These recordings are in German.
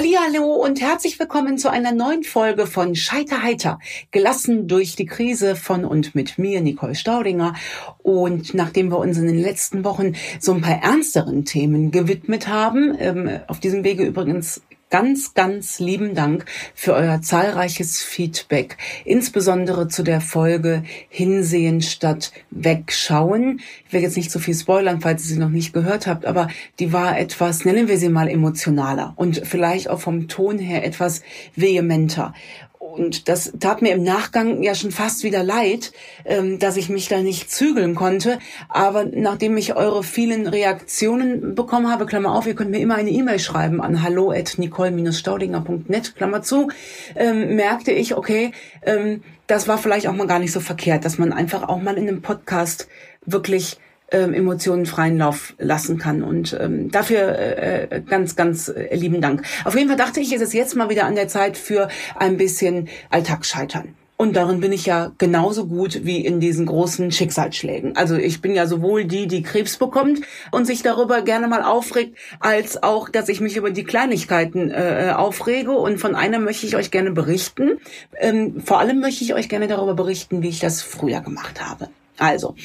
Hallo und herzlich willkommen zu einer neuen Folge von Scheiterheiter, gelassen durch die Krise von und mit mir, Nicole Staudinger. Und nachdem wir uns in den letzten Wochen so ein paar ernsteren Themen gewidmet haben, ähm, auf diesem Wege übrigens ganz, ganz lieben Dank für euer zahlreiches Feedback, insbesondere zu der Folge Hinsehen statt Wegschauen. Ich will jetzt nicht so viel spoilern, falls ihr sie noch nicht gehört habt, aber die war etwas, nennen wir sie mal emotionaler und vielleicht auch vom Ton her etwas vehementer. Und das tat mir im Nachgang ja schon fast wieder leid, ähm, dass ich mich da nicht zügeln konnte. Aber nachdem ich eure vielen Reaktionen bekommen habe, Klammer auf, ihr könnt mir immer eine E-Mail schreiben an hallo at nicole-staudinger.net, Klammer zu, ähm, merkte ich, okay, ähm, das war vielleicht auch mal gar nicht so verkehrt, dass man einfach auch mal in einem Podcast wirklich ähm, Emotionen freien Lauf lassen kann. Und ähm, dafür äh, äh, ganz, ganz äh, lieben Dank. Auf jeden Fall dachte ich, es ist jetzt mal wieder an der Zeit für ein bisschen Alltagsscheitern. Und darin bin ich ja genauso gut wie in diesen großen Schicksalsschlägen. Also ich bin ja sowohl die, die Krebs bekommt und sich darüber gerne mal aufregt, als auch, dass ich mich über die Kleinigkeiten äh, aufrege. Und von einer möchte ich euch gerne berichten. Ähm, vor allem möchte ich euch gerne darüber berichten, wie ich das früher gemacht habe. Also,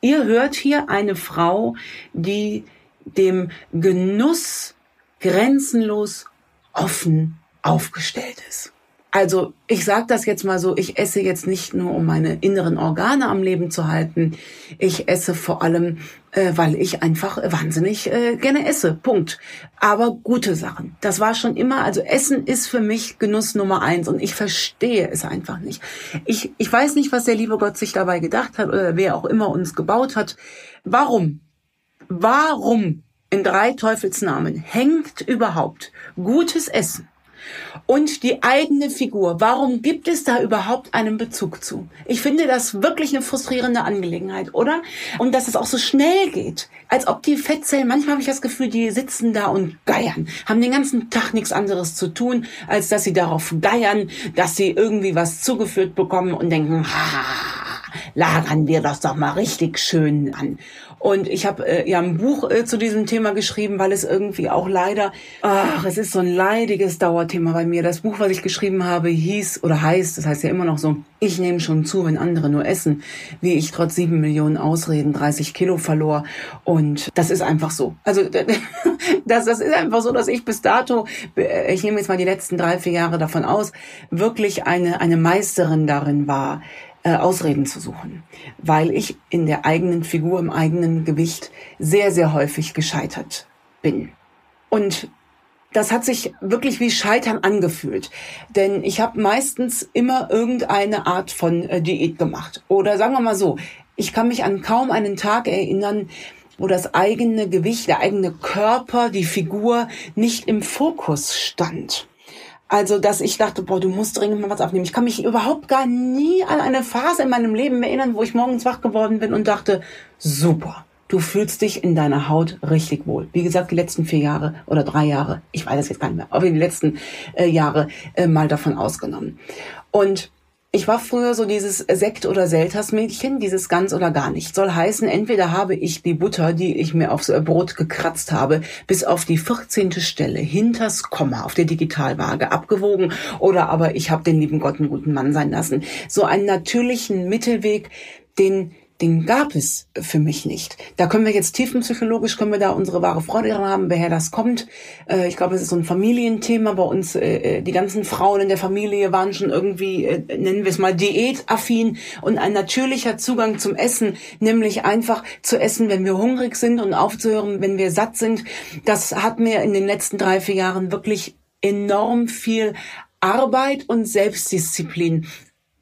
Ihr hört hier eine Frau, die dem Genuss grenzenlos offen aufgestellt ist. Also ich sage das jetzt mal so, ich esse jetzt nicht nur, um meine inneren Organe am Leben zu halten. Ich esse vor allem, äh, weil ich einfach wahnsinnig äh, gerne esse. Punkt. Aber gute Sachen. Das war schon immer, also Essen ist für mich Genuss Nummer eins und ich verstehe es einfach nicht. Ich, ich weiß nicht, was der liebe Gott sich dabei gedacht hat oder wer auch immer uns gebaut hat. Warum? Warum in drei Teufelsnamen hängt überhaupt gutes Essen und die eigene Figur. Warum gibt es da überhaupt einen Bezug zu? Ich finde das wirklich eine frustrierende Angelegenheit, oder? Und dass es auch so schnell geht. Als ob die Fettzellen, manchmal habe ich das Gefühl, die sitzen da und geiern, haben den ganzen Tag nichts anderes zu tun, als dass sie darauf geiern, dass sie irgendwie was zugeführt bekommen und denken, ha, lagern wir das doch mal richtig schön an. Und ich habe äh, ja ein Buch äh, zu diesem Thema geschrieben, weil es irgendwie auch leider, ach, es ist so ein leidiges Dauerthema bei mir. Das Buch, was ich geschrieben habe, hieß oder heißt, das heißt ja immer noch so, ich nehme schon zu, wenn andere nur essen, wie ich trotz sieben Millionen Ausreden 30 Kilo verlor. Und das ist einfach so. Also das, das ist einfach so, dass ich bis dato, äh, ich nehme jetzt mal die letzten drei, vier Jahre davon aus, wirklich eine, eine Meisterin darin war, äh, Ausreden zu suchen, weil ich in der eigenen Figur, im eigenen Gewicht sehr, sehr häufig gescheitert bin. Und das hat sich wirklich wie Scheitern angefühlt. Denn ich habe meistens immer irgendeine Art von äh, Diät gemacht. Oder sagen wir mal so, ich kann mich an kaum einen Tag erinnern, wo das eigene Gewicht, der eigene Körper, die Figur nicht im Fokus stand. Also, dass ich dachte, boah, du musst dringend mal was aufnehmen. Ich kann mich überhaupt gar nie an eine Phase in meinem Leben erinnern, wo ich morgens wach geworden bin und dachte, super, du fühlst dich in deiner Haut richtig wohl. Wie gesagt, die letzten vier Jahre oder drei Jahre, ich weiß es jetzt gar nicht mehr, aber die letzten äh, Jahre äh, mal davon ausgenommen. Und ich war früher so dieses Sekt- oder Selters-Mädchen, dieses ganz oder gar nicht. Soll heißen, entweder habe ich die Butter, die ich mir aufs Brot gekratzt habe, bis auf die 14. Stelle hinters Komma auf der Digitalwaage abgewogen oder aber ich habe den lieben Gott einen guten Mann sein lassen. So einen natürlichen Mittelweg, den den gab es für mich nicht. Da können wir jetzt tiefenpsychologisch, können wir da unsere wahre Freude dran haben, woher das kommt. Äh, ich glaube, es ist so ein Familienthema. Bei uns, äh, äh, die ganzen Frauen in der Familie waren schon irgendwie, nennen wir es mal, diätaffin und ein natürlicher Zugang zum Essen, nämlich einfach zu essen, wenn wir hungrig sind und aufzuhören, wenn wir satt sind. Das hat mir in den letzten drei, vier Jahren wirklich enorm viel Arbeit und Selbstdisziplin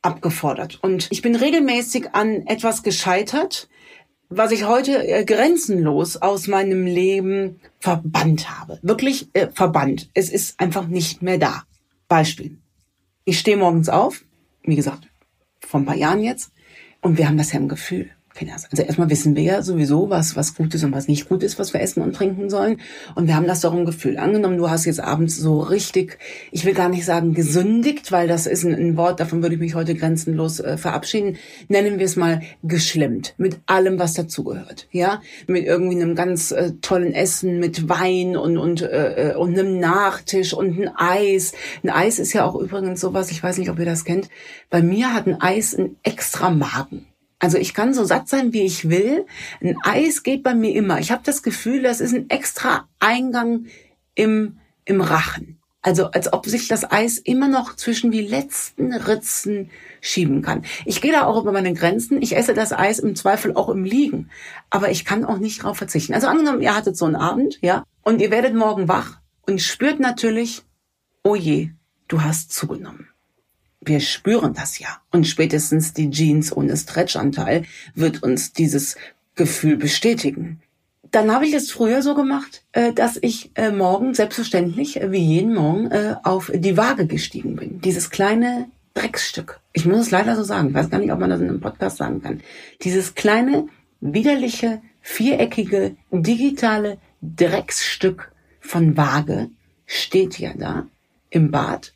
abgefordert. Und ich bin regelmäßig an etwas gescheitert, was ich heute äh, grenzenlos aus meinem Leben verbannt habe. Wirklich äh, verbannt. Es ist einfach nicht mehr da. Beispiel. Ich stehe morgens auf, wie gesagt, vor ein paar Jahren jetzt, und wir haben das ja im Gefühl. Kinders. Also erstmal wissen wir ja sowieso, was, was gut ist und was nicht gut ist, was wir essen und trinken sollen. Und wir haben das doch im Gefühl. Angenommen, du hast jetzt abends so richtig, ich will gar nicht sagen gesündigt, weil das ist ein, ein Wort, davon würde ich mich heute grenzenlos äh, verabschieden. Nennen wir es mal geschlemmt. Mit allem, was dazugehört. Ja, mit irgendwie einem ganz äh, tollen Essen, mit Wein und, und, äh, äh und einem Nachtisch und ein Eis. Ein Eis ist ja auch übrigens sowas, ich weiß nicht, ob ihr das kennt. Bei mir hat ein Eis einen extra Magen. Also ich kann so satt sein, wie ich will. Ein Eis geht bei mir immer. Ich habe das Gefühl, das ist ein extra Eingang im, im Rachen. Also als ob sich das Eis immer noch zwischen die letzten Ritzen schieben kann. Ich gehe da auch über meine Grenzen. Ich esse das Eis im Zweifel auch im Liegen. Aber ich kann auch nicht drauf verzichten. Also angenommen, ihr hattet so einen Abend, ja, und ihr werdet morgen wach und spürt natürlich, oh je, du hast zugenommen wir spüren das ja. Und spätestens die Jeans ohne Stretchanteil wird uns dieses Gefühl bestätigen. Dann habe ich es früher so gemacht, äh, dass ich äh, morgen selbstverständlich, äh, wie jeden Morgen, auf die Waage gestiegen bin. Dieses kleine Drecksstück. Ich muss es leider so sagen. Ich weiß gar nicht, ob man das in einem Podcast sagen kann. Dieses kleine, widerliche, viereckige, digitale Drecksstück von Waage steht ja da im Bad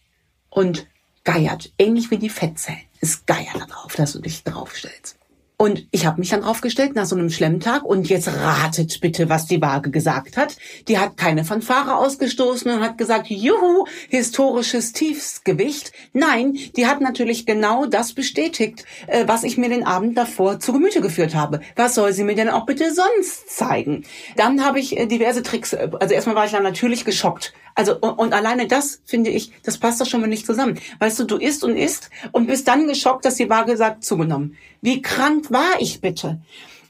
und geiert, ähnlich wie die Fettzellen. Es geiert darauf, dass du dich draufstellst. Und ich habe mich dann draufgestellt nach so einem Schlemmtag und jetzt ratet bitte, was die Waage gesagt hat. Die hat keine Fanfare ausgestoßen und hat gesagt, juhu, historisches Tiefsgewicht. Nein, die hat natürlich genau das bestätigt, äh, was ich mir den Abend davor zu Gemüte geführt habe. Was soll sie mir denn auch bitte sonst zeigen? Dann habe ich äh, diverse Tricks, äh, also erstmal war ich dann natürlich geschockt. Also und, und alleine das finde ich, das passt doch schon mal nicht zusammen. Weißt du, du isst und isst und bist dann geschockt, dass die Waage sagt zugenommen. Wie krank war ich bitte?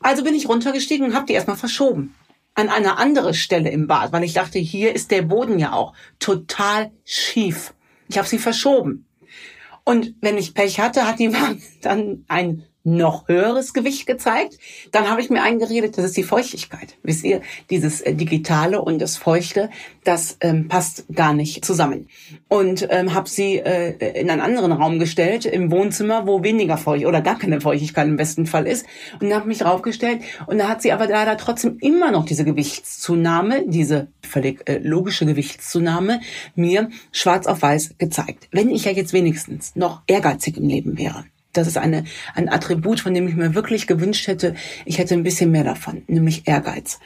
Also bin ich runtergestiegen und habe die erstmal verschoben an eine andere Stelle im Bad, weil ich dachte, hier ist der Boden ja auch total schief. Ich habe sie verschoben. Und wenn ich Pech hatte, hat die Waage dann ein noch höheres Gewicht gezeigt. Dann habe ich mir eingeredet, das ist die Feuchtigkeit. Wisst ihr, dieses äh, Digitale und das Feuchte, das ähm, passt gar nicht zusammen. Und ähm, habe sie äh, in einen anderen Raum gestellt, im Wohnzimmer, wo weniger feucht oder gar keine Feuchtigkeit im besten Fall ist. Und habe mich draufgestellt. Und da hat sie aber leider trotzdem immer noch diese Gewichtszunahme, diese völlig äh, logische Gewichtszunahme, mir schwarz auf weiß gezeigt. Wenn ich ja jetzt wenigstens noch ehrgeizig im Leben wäre das ist eine, ein Attribut, von dem ich mir wirklich gewünscht hätte, ich hätte ein bisschen mehr davon, nämlich Ehrgeiz.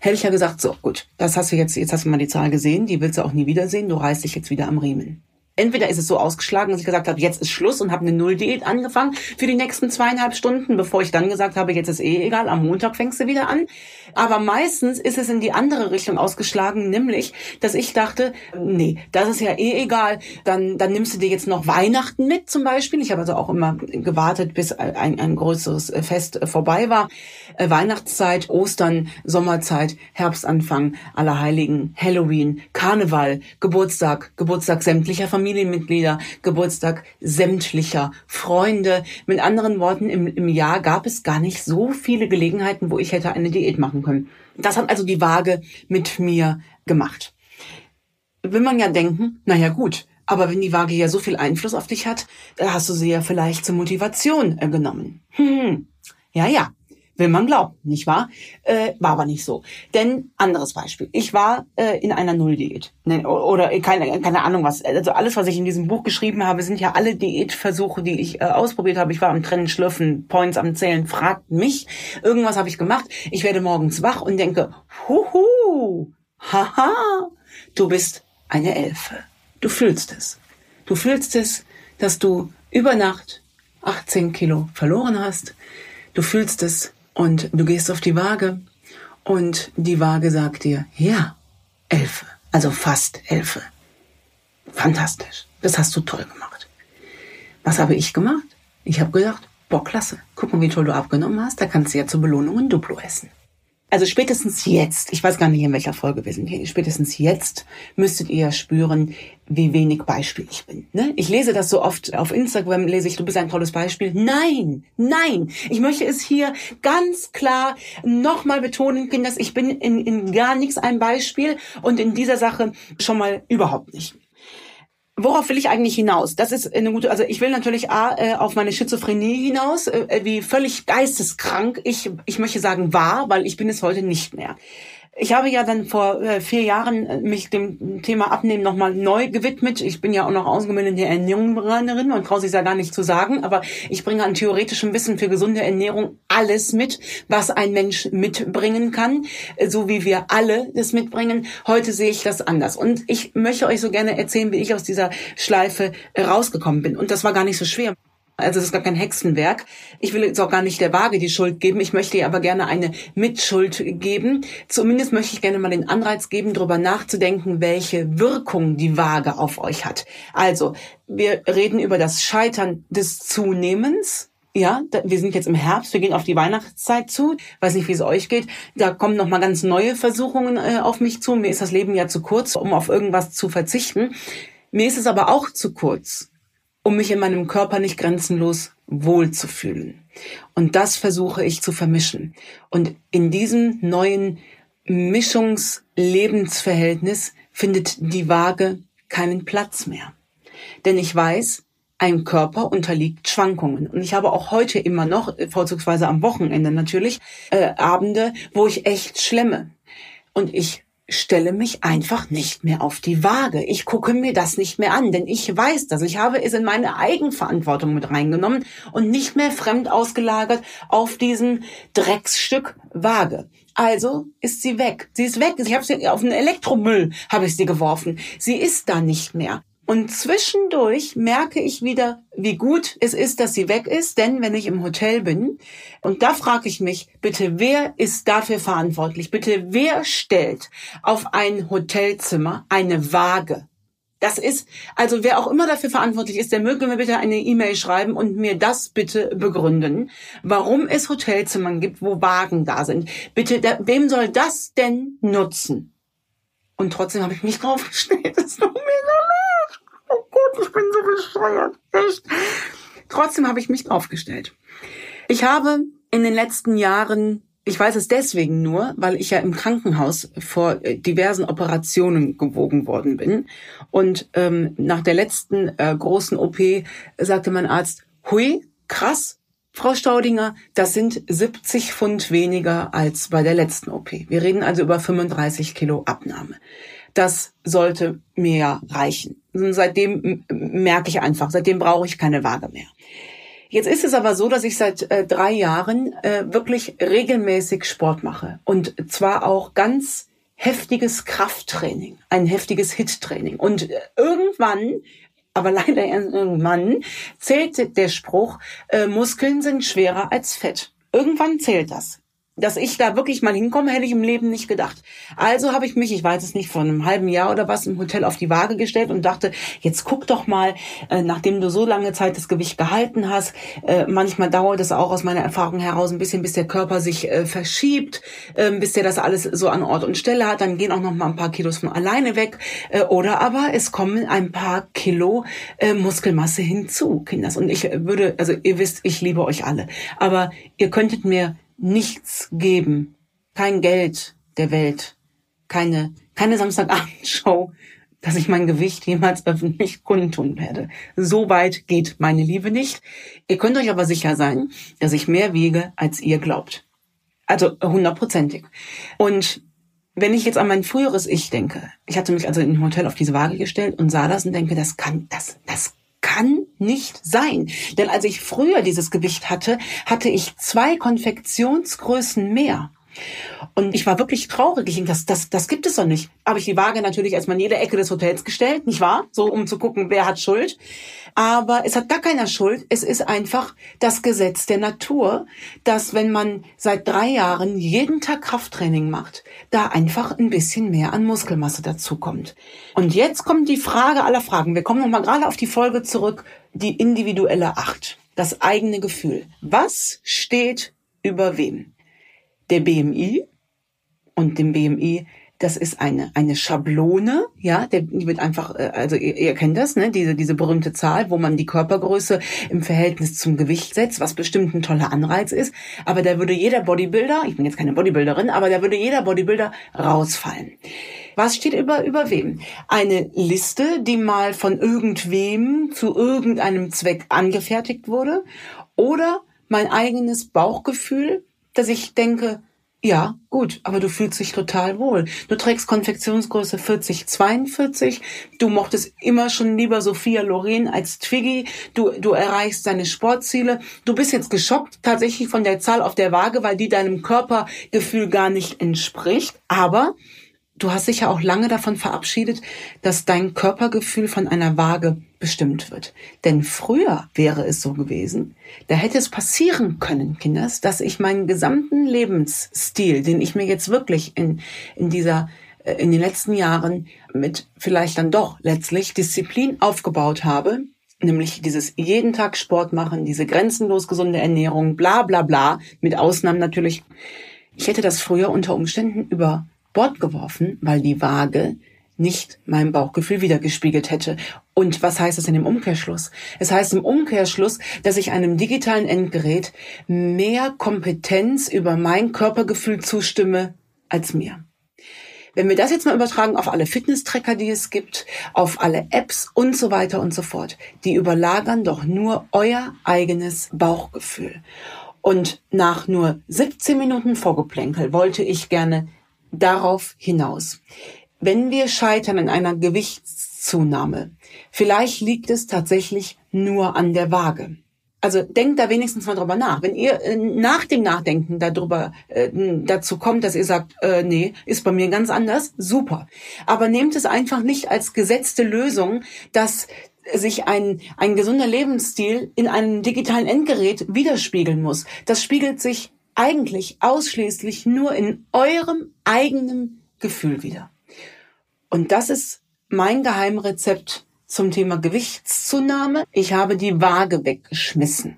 Hätte ich ja gesagt, so gut, das hast du jetzt, jetzt hast du mal die Zahl gesehen, die willst du auch nie wiedersehen, du reißt dich jetzt wieder am Riemen entweder ist es so ausgeschlagen, dass ich gesagt habe, jetzt ist Schluss und habe eine Null-Diät angefangen für die nächsten zweieinhalb Stunden, bevor ich dann gesagt habe, jetzt ist eh egal, am Montag fängst du wieder an. Aber meistens ist es in die andere Richtung ausgeschlagen, nämlich, dass ich dachte, nee, das ist ja eh egal, dann, dann nimmst du dir jetzt noch Weihnachten mit zum Beispiel. Ich habe also auch immer gewartet, bis ein, ein größeres Fest vorbei war. Äh, Weihnachtszeit, Ostern, Sommerzeit, Herbstanfang, Allerheiligen, Halloween, Karneval, Geburtstag, Geburtstag sämtlicher Familienmitglieder, Geburtstag sämtlicher Freunde. Mit anderen Worten, im, im Jahr gab es gar nicht so viele Gelegenheiten, wo ich hätte eine Diät machen können. Das hat also die Waage mit mir gemacht. Will man ja denken, naja gut, aber wenn die Waage ja so viel Einfluss auf dich hat, hast du sie ja vielleicht zur Motivation äh, genommen. Hm, ja, ja. Will man glauben, nicht wahr? Äh, war aber nicht so. Denn anderes Beispiel. Ich war äh, in einer Nulldiät. Ne, oder keine, keine Ahnung was. Also alles, was ich in diesem Buch geschrieben habe, sind ja alle Diätversuche, die ich äh, ausprobiert habe. Ich war am Trennen, Schlürfen, Points am Zählen. Fragt mich. Irgendwas habe ich gemacht. Ich werde morgens wach und denke, huhu, haha, du bist eine Elfe. Du fühlst es. Du fühlst es, dass du über Nacht 18 Kilo verloren hast. Du fühlst es, und du gehst auf die Waage und die Waage sagt dir, ja, Elfe, also fast Elfe. Fantastisch, das hast du toll gemacht. Was habe ich gemacht? Ich habe gedacht, boah, klasse, guck mal, wie toll du abgenommen hast, da kannst du ja zur Belohnung ein Duplo essen. Also spätestens jetzt, ich weiß gar nicht, in welcher Folge wir sind, spätestens jetzt müsstet ihr spüren, wie wenig Beispiel ich bin. Ne? Ich lese das so oft auf Instagram, lese ich, du bist ein tolles Beispiel. Nein, nein, ich möchte es hier ganz klar nochmal betonen, Kinders, ich bin in, in gar nichts ein Beispiel und in dieser Sache schon mal überhaupt nicht. Worauf will ich eigentlich hinaus? Das ist eine gute, also ich will natürlich A, äh, auf meine Schizophrenie hinaus, äh, wie völlig geisteskrank ich, ich möchte sagen war, weil ich bin es heute nicht mehr. Ich habe ja dann vor äh, vier Jahren äh, mich dem Thema Abnehmen nochmal neu gewidmet. Ich bin ja auch noch ausgebildete Ernährungsberaterin und traue sich ja gar nicht zu sagen, aber ich bringe an theoretischem Wissen für gesunde Ernährung alles mit, was ein Mensch mitbringen kann, äh, so wie wir alle das mitbringen. Heute sehe ich das anders und ich möchte euch so gerne erzählen, wie ich aus dieser Schleife rausgekommen bin. Und das war gar nicht so schwer. Also es ist gar kein Hexenwerk. Ich will jetzt auch gar nicht der Waage die Schuld geben. Ich möchte ihr aber gerne eine Mitschuld geben. Zumindest möchte ich gerne mal den Anreiz geben, darüber nachzudenken, welche Wirkung die Waage auf euch hat. Also, wir reden über das Scheitern des Zunehmens. Ja, wir sind jetzt im Herbst, wir gehen auf die Weihnachtszeit zu. Weiß nicht, wie es euch geht. Da kommen noch mal ganz neue Versuchungen äh, auf mich zu. Mir ist das Leben ja zu kurz, um auf irgendwas zu verzichten. Mir ist es aber auch zu kurz, um mich in meinem Körper nicht grenzenlos wohlzufühlen. Und das versuche ich zu vermischen. Und in diesem neuen Mischungslebensverhältnis findet die Waage keinen Platz mehr. Denn ich weiß, ein Körper unterliegt Schwankungen. Und ich habe auch heute immer noch, vorzugsweise am Wochenende natürlich, äh, Abende, wo ich echt schlemme. Und ich stelle mich einfach nicht mehr auf die Waage. Ich gucke mir das nicht mehr an, denn ich weiß das. Ich habe es in meine Eigenverantwortung mit reingenommen und nicht mehr fremd ausgelagert auf diesen Drecksstück Waage. Also ist sie weg. Sie ist weg. Ich habe sie auf den Elektromüll habe ich sie geworfen. Sie ist da nicht mehr. Und zwischendurch merke ich wieder, wie gut es ist, dass sie weg ist, denn wenn ich im Hotel bin, und da frage ich mich, bitte, wer ist dafür verantwortlich? Bitte, wer stellt auf ein Hotelzimmer eine Waage? Das ist, also wer auch immer dafür verantwortlich ist, der möge mir bitte eine E-Mail schreiben und mir das bitte begründen, warum es Hotelzimmern gibt, wo Wagen da sind. Bitte, da, wem soll das denn nutzen? Und trotzdem habe ich mich draufgestellt. Das tut mir so Gott, ich bin so bescheuert. Echt. Trotzdem habe ich mich draufgestellt. Ich habe in den letzten Jahren, ich weiß es deswegen nur, weil ich ja im Krankenhaus vor äh, diversen Operationen gewogen worden bin. Und ähm, nach der letzten äh, großen OP sagte mein Arzt, hui, krass, Frau Staudinger, das sind 70 Pfund weniger als bei der letzten OP. Wir reden also über 35 Kilo Abnahme. Das sollte mir reichen. Und seitdem merke ich einfach, seitdem brauche ich keine Waage mehr. Jetzt ist es aber so, dass ich seit äh, drei Jahren äh, wirklich regelmäßig Sport mache. Und zwar auch ganz heftiges Krafttraining, ein heftiges Hit-Training. Und äh, irgendwann aber leider irgendwann zählt der Spruch, äh, Muskeln sind schwerer als Fett. Irgendwann zählt das dass ich da wirklich mal hinkomme, hätte ich im Leben nicht gedacht. Also habe ich mich, ich weiß es nicht, vor einem halben Jahr oder was im Hotel auf die Waage gestellt und dachte, jetzt guck doch mal, äh, nachdem du so lange Zeit das Gewicht gehalten hast, äh, manchmal dauert es auch aus meiner Erfahrung heraus ein bisschen, bis der Körper sich äh, verschiebt, äh, bis der das alles so an Ort und Stelle hat, dann gehen auch noch mal ein paar Kilos von alleine weg oder aber es kommen ein paar Kilo Muskelmasse hinzu, Kinders. Und ich würde, also ihr wisst, ich liebe euch alle, aber ihr könntet mir nichts geben. Kein Geld der Welt. Keine, keine Samstagabendshow, dass ich mein Gewicht jemals öffentlich kundtun werde. So weit geht meine Liebe nicht. Ihr könnt euch aber sicher sein, dass ich mehr wiege, als ihr glaubt. Also hundertprozentig. Und wenn ich jetzt an mein früheres Ich denke, ich hatte mich also in dem Hotel auf diese Waage gestellt und sah das und denke, das kann, das, das kann nicht sein. Denn als ich früher dieses Gewicht hatte, hatte ich zwei Konfektionsgrößen mehr. Und ich war wirklich traurig. Ich denke, das, das, das gibt es doch nicht. Habe ich die Waage natürlich erstmal in jede Ecke des Hotels gestellt, nicht wahr? So, um zu gucken, wer hat Schuld. Aber es hat gar keiner Schuld. Es ist einfach das Gesetz der Natur, dass wenn man seit drei Jahren jeden Tag Krafttraining macht, da einfach ein bisschen mehr an Muskelmasse dazukommt. Und jetzt kommt die Frage aller Fragen. Wir kommen nochmal gerade auf die Folge zurück, die individuelle Acht. Das eigene Gefühl. Was steht über wem? Der BMI und dem BMI das ist eine eine Schablone, ja, der, die wird einfach, äh, also ihr, ihr kennt das, ne, diese diese berühmte Zahl, wo man die Körpergröße im Verhältnis zum Gewicht setzt, was bestimmt ein toller Anreiz ist. Aber da würde jeder Bodybuilder, ich bin jetzt keine Bodybuilderin, aber da würde jeder Bodybuilder rausfallen. Was steht über, über wem? Eine Liste, die mal von irgendwem zu irgendeinem Zweck angefertigt wurde oder mein eigenes Bauchgefühl, dass ich denke, ja, gut, aber du fühlst dich total wohl. Du trägst Konfektionsgröße 40, 42. Du mochtest immer schon lieber Sophia Loren als Twiggy. Du, du erreichst deine Sportziele. Du bist jetzt geschockt tatsächlich von der Zahl auf der Waage, weil die deinem Körpergefühl gar nicht entspricht. Aber du hast dich ja auch lange davon verabschiedet, dass dein Körpergefühl von einer Waage bestimmt wird. Denn früher wäre es so gewesen, da hätte es passieren können, Kinders, dass ich meinen gesamten Lebensstil, den ich mir jetzt wirklich in, in dieser äh, in den letzten Jahren mit vielleicht dann doch letztlich Disziplin aufgebaut habe, nämlich dieses jeden Tag Sport machen, diese grenzenlos gesunde Ernährung, bla bla bla, mit Ausnahmen natürlich. Ich hätte das früher unter Umständen über Bord geworfen, weil die Waage nicht mein Bauchgefühl wiedergespiegelt hätte. Und was heißt es in dem Umkehrschluss? Es heißt im Umkehrschluss, dass ich einem digitalen Endgerät mehr Kompetenz über mein Körpergefühl zustimme als mir. Wenn wir das jetzt mal übertragen auf alle Fitness-Tracker, die es gibt, auf alle Apps und so weiter und so fort, die überlagern doch nur euer eigenes Bauchgefühl. Und nach nur 17 Minuten Vorgeplänkel wollte ich gerne darauf hinaus. Wenn wir scheitern in einer Gewichtszunahme, vielleicht liegt es tatsächlich nur an der Waage. Also denkt da wenigstens mal drüber nach. Wenn ihr äh, nach dem Nachdenken darüber äh, dazu kommt, dass ihr sagt, äh, nee, ist bei mir ganz anders, super. Aber nehmt es einfach nicht als gesetzte Lösung, dass sich ein, ein gesunder Lebensstil in einem digitalen Endgerät widerspiegeln muss. Das spiegelt sich eigentlich ausschließlich nur in eurem eigenen Gefühl wieder. Und das ist mein Geheimrezept zum Thema Gewichtszunahme. Ich habe die Waage weggeschmissen.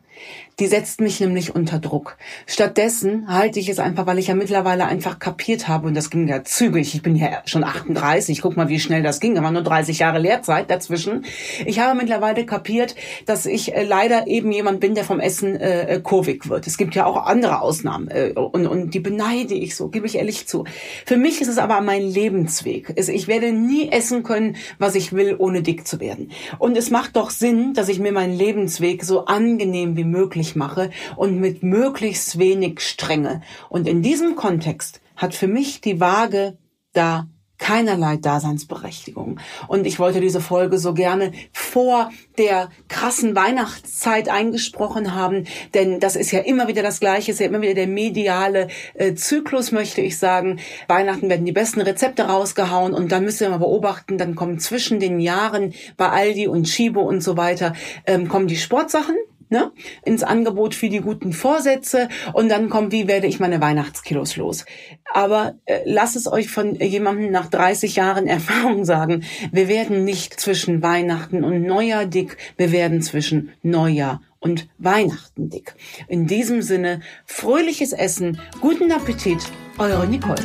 Die setzt mich nämlich unter Druck. Stattdessen halte ich es einfach, weil ich ja mittlerweile einfach kapiert habe, und das ging ja zügig, ich bin ja schon 38, guck mal, wie schnell das ging, da waren nur 30 Jahre Lehrzeit dazwischen. Ich habe mittlerweile kapiert, dass ich äh, leider eben jemand bin, der vom Essen äh, äh, kurvig wird. Es gibt ja auch andere Ausnahmen äh, und, und die beneide ich so, gebe ich ehrlich zu. Für mich ist es aber mein Lebensweg. Ich werde nie essen können, was ich will, ohne dick zu werden. Und es macht doch Sinn, dass ich mir meinen Lebensweg so angenehm wie möglich mache und mit möglichst wenig Strenge. Und in diesem Kontext hat für mich die Waage da keinerlei Daseinsberechtigung. Und ich wollte diese Folge so gerne vor der krassen Weihnachtszeit eingesprochen haben, denn das ist ja immer wieder das Gleiche, ist ja immer wieder der mediale äh, Zyklus, möchte ich sagen. Weihnachten werden die besten Rezepte rausgehauen und dann müssen wir mal beobachten, dann kommen zwischen den Jahren bei Aldi und Chibo und so weiter, ähm, kommen die Sportsachen, ne, ins Angebot für die guten Vorsätze und dann kommt, wie werde ich meine Weihnachtskilos los. Aber äh, lasst es euch von jemandem nach 30 Jahren Erfahrung sagen, wir werden nicht zwischen Weihnachten und Neujahr dick, wir werden zwischen Neujahr und Weihnachten dick. In diesem Sinne, fröhliches Essen, guten Appetit, eure Nicole.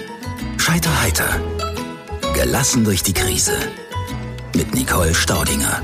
Scheiterheiter. Gelassen durch die Krise. Mit Nicole Staudinger.